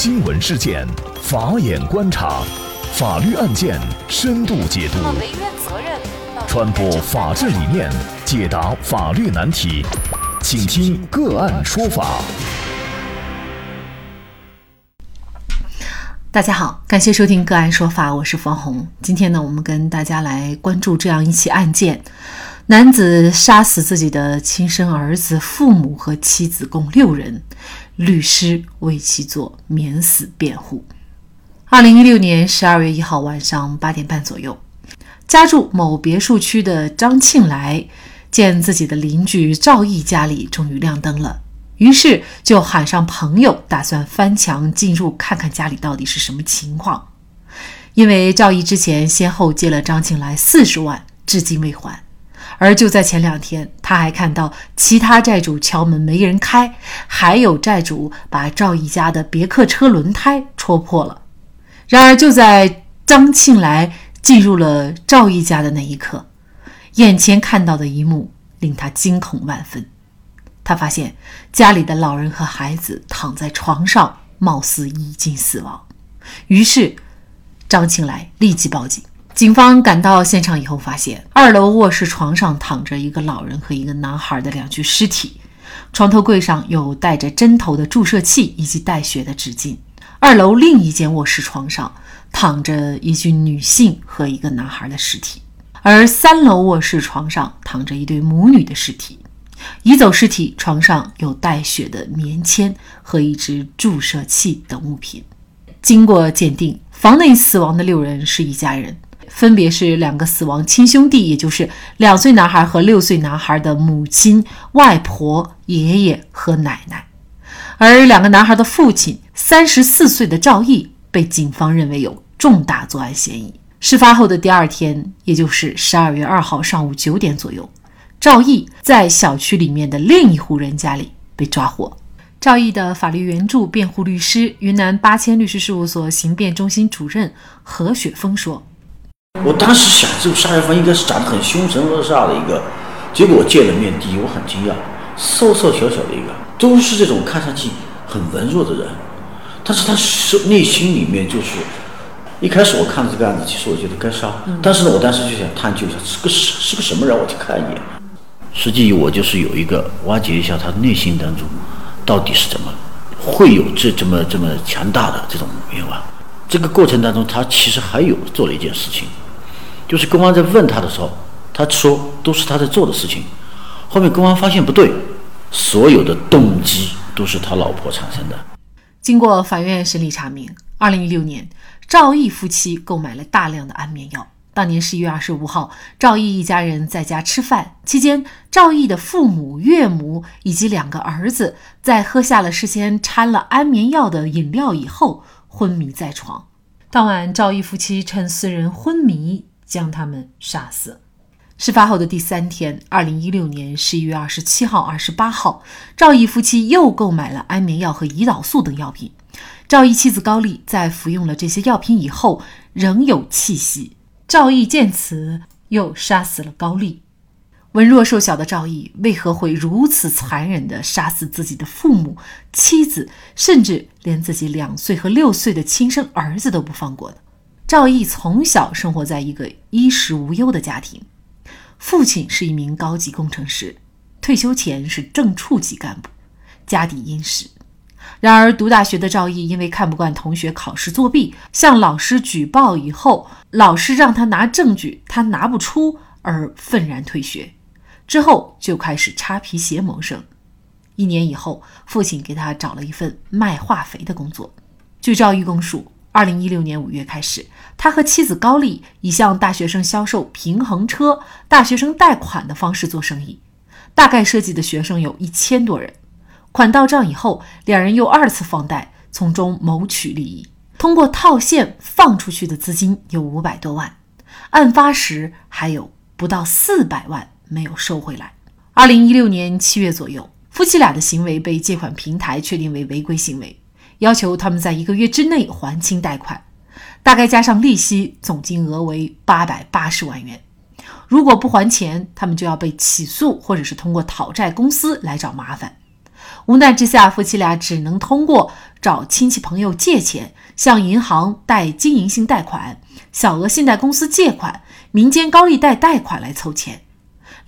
新闻事件，法眼观察，法律案件深度解读，传播法治理念，解答法律难题，请听个案说法。大家好，感谢收听个案说法，我是方红。今天呢，我们跟大家来关注这样一起案件：男子杀死自己的亲生儿子、父母和妻子共六人。律师为其做免死辩护。二零一六年十二月一号晚上八点半左右，家住某别墅区的张庆来见自己的邻居赵毅家里终于亮灯了，于是就喊上朋友，打算翻墙进入看看家里到底是什么情况。因为赵毅之前先后借了张庆来四十万，至今未还。而就在前两天，他还看到其他债主敲门没人开，还有债主把赵毅家的别克车轮胎戳破了。然而，就在张庆来进入了赵毅家的那一刻，眼前看到的一幕令他惊恐万分。他发现家里的老人和孩子躺在床上，貌似已经死亡。于是，张庆来立即报警。警方赶到现场以后，发现二楼卧室床上躺着一个老人和一个男孩的两具尸体，床头柜上有带着针头的注射器以及带血的纸巾。二楼另一间卧室床上躺着一具女性和一个男孩的尸体，而三楼卧室床上躺着一对母女的尸体。移走尸体，床上有带血的棉签和一支注射器等物品。经过鉴定，房内死亡的六人是一家人。分别是两个死亡亲兄弟，也就是两岁男孩和六岁男孩的母亲、外婆、爷爷和奶奶，而两个男孩的父亲三十四岁的赵毅被警方认为有重大作案嫌疑。事发后的第二天，也就是十二月二号上午九点左右，赵毅在小区里面的另一户人家里被抓获。赵毅的法律援助辩护律师、云南八千律师事务所刑辩中心主任何雪峰说。我当时想，这个杀人犯应该是长得很凶神恶煞的一个，结果我见了面，第一我很惊讶，瘦瘦小小的一个，都是这种看上去很文弱的人，但是他是内心里面就是，一开始我看到这个案子，其实我觉得该杀，但是呢，我当时就想探究一下是个是是个什么人，我去看一眼。实际我就是有一个挖掘一下他内心当中到底是怎么会有这这么这么强大的这种愿望。这个过程当中，他其实还有做了一件事情。就是公安在问他的时候，他说都是他在做的事情。后面公安发现不对，所有的动机都是他老婆产生的。经过法院审理查明，二零一六年，赵毅夫妻购买了大量的安眠药。当年十一月二十五号，赵毅一家人在家吃饭期间，赵毅的父母、岳母以及两个儿子在喝下了事先掺了安眠药的饮料以后，昏迷在床。当晚，赵毅夫妻趁四人昏迷。将他们杀死。事发后的第三天，二零一六年十一月二十七号、二十八号，赵毅夫妻又购买了安眠药和胰岛素等药品。赵毅妻子高丽在服用了这些药品以后，仍有气息。赵毅见此，又杀死了高丽。文弱瘦小的赵毅为何会如此残忍地杀死自己的父母、妻子，甚至连自己两岁和六岁的亲生儿子都不放过呢？赵毅从小生活在一个衣食无忧的家庭，父亲是一名高级工程师，退休前是正处级干部，家底殷实。然而，读大学的赵毅因为看不惯同学考试作弊，向老师举报以后，老师让他拿证据，他拿不出，而愤然退学。之后就开始擦皮鞋谋生。一年以后，父亲给他找了一份卖化肥的工作。据赵毅供述。二零一六年五月开始，他和妻子高丽以向大学生销售平衡车、大学生贷款的方式做生意，大概涉及的学生有一千多人。款到账以后，两人又二次放贷，从中谋取利益。通过套现放出去的资金有五百多万，案发时还有不到四百万没有收回来。二零一六年七月左右，夫妻俩的行为被借款平台确定为违规行为。要求他们在一个月之内还清贷款，大概加上利息，总金额为八百八十万元。如果不还钱，他们就要被起诉，或者是通过讨债公司来找麻烦。无奈之下，夫妻俩只能通过找亲戚朋友借钱，向银行贷经营性贷款、小额信贷公司借款、民间高利贷贷款来凑钱。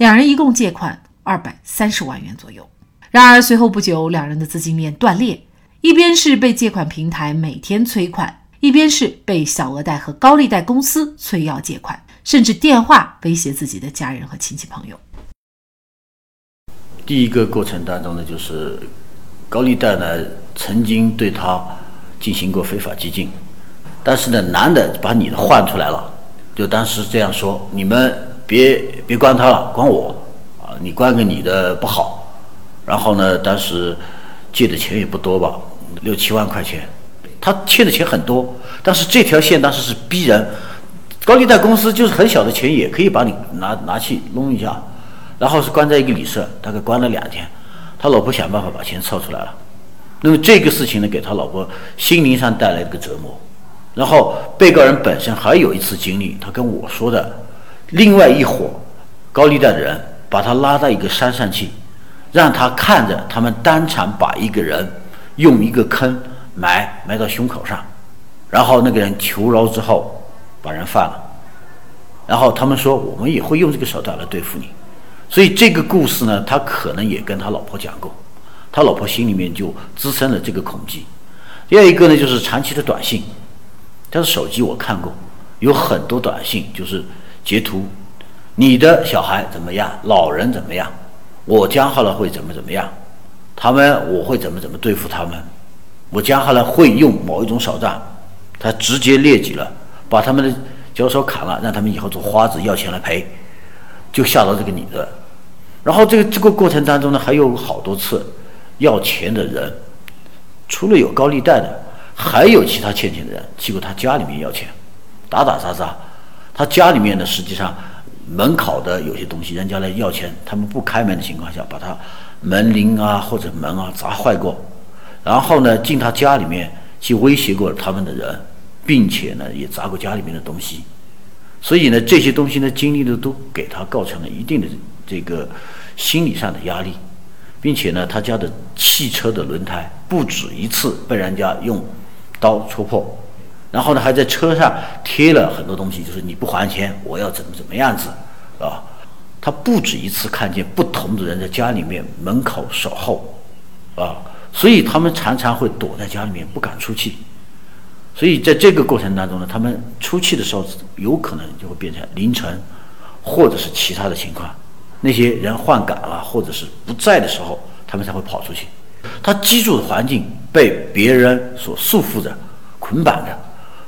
两人一共借款二百三十万元左右。然而随后不久，两人的资金链断裂，一边是被借款平台每天催款，一边是被小额贷和高利贷公司催要借款，甚至电话威胁自己的家人和亲戚朋友。第一个过程当中呢，就是高利贷呢曾经对他进行过非法激进，但是呢，男的把女的换出来了，就当时这样说：你们别别关他了，关我啊！你关个你的不好。然后呢，当时借的钱也不多吧，六七万块钱。他欠的钱很多，但是这条线当时是逼人，高利贷公司就是很小的钱也可以把你拿拿去弄一下。然后是关在一个旅社，大概关了两天，他老婆想办法把钱凑出来了。那么这个事情呢，给他老婆心灵上带来一个折磨。然后被告人本身还有一次经历，他跟我说的，另外一伙高利贷的人把他拉到一个山上去，让他看着他们当场把一个人用一个坑埋埋到胸口上，然后那个人求饶之后把人放了。然后他们说，我们也会用这个手段来对付你。所以这个故事呢，他可能也跟他老婆讲过，他老婆心里面就滋生了这个恐惧。第二一个呢，就是长期的短信，他的手机我看过，有很多短信就是截图，你的小孩怎么样，老人怎么样，我加好了会怎么怎么样，他们我会怎么怎么对付他们，我加好了会用某一种手段，他直接列举了，把他们的脚手砍了，让他们以后做花子要钱来赔，就吓到这个女的。然后这个这个过程当中呢，还有好多次要钱的人，除了有高利贷的，还有其他欠钱的人去过他家里面要钱，打打杀杀。他家里面呢，实际上门口的有些东西，人家来要钱，他们不开门的情况下，把他门铃啊或者门啊砸坏过，然后呢进他家里面去威胁过他们的人，并且呢也砸过家里面的东西。所以呢这些东西呢经历的都给他构成了一定的。这个心理上的压力，并且呢，他家的汽车的轮胎不止一次被人家用刀戳破，然后呢，还在车上贴了很多东西，就是你不还钱，我要怎么怎么样子，啊，他不止一次看见不同的人在家里面门口守候，啊，所以他们常常会躲在家里面不敢出去，所以在这个过程当中呢，他们出去的时候有可能就会变成凌晨，或者是其他的情况。那些人换岗了，或者是不在的时候，他们才会跑出去。他居住的环境被别人所束缚着、捆绑着，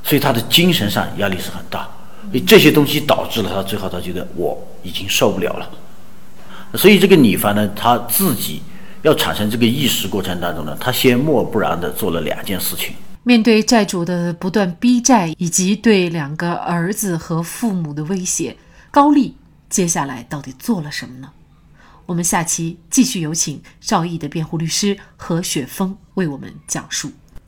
所以他的精神上压力是很大。所以这些东西导致了他最后他觉得我已经受不了了。所以这个女方呢，他自己要产生这个意识过程当中呢，他先默不然的做了两件事情。面对债主的不断逼债，以及对两个儿子和父母的威胁，高丽。接下来到底做了什么呢？我们下期继续有请赵毅的辩护律师何雪峰为我们讲述。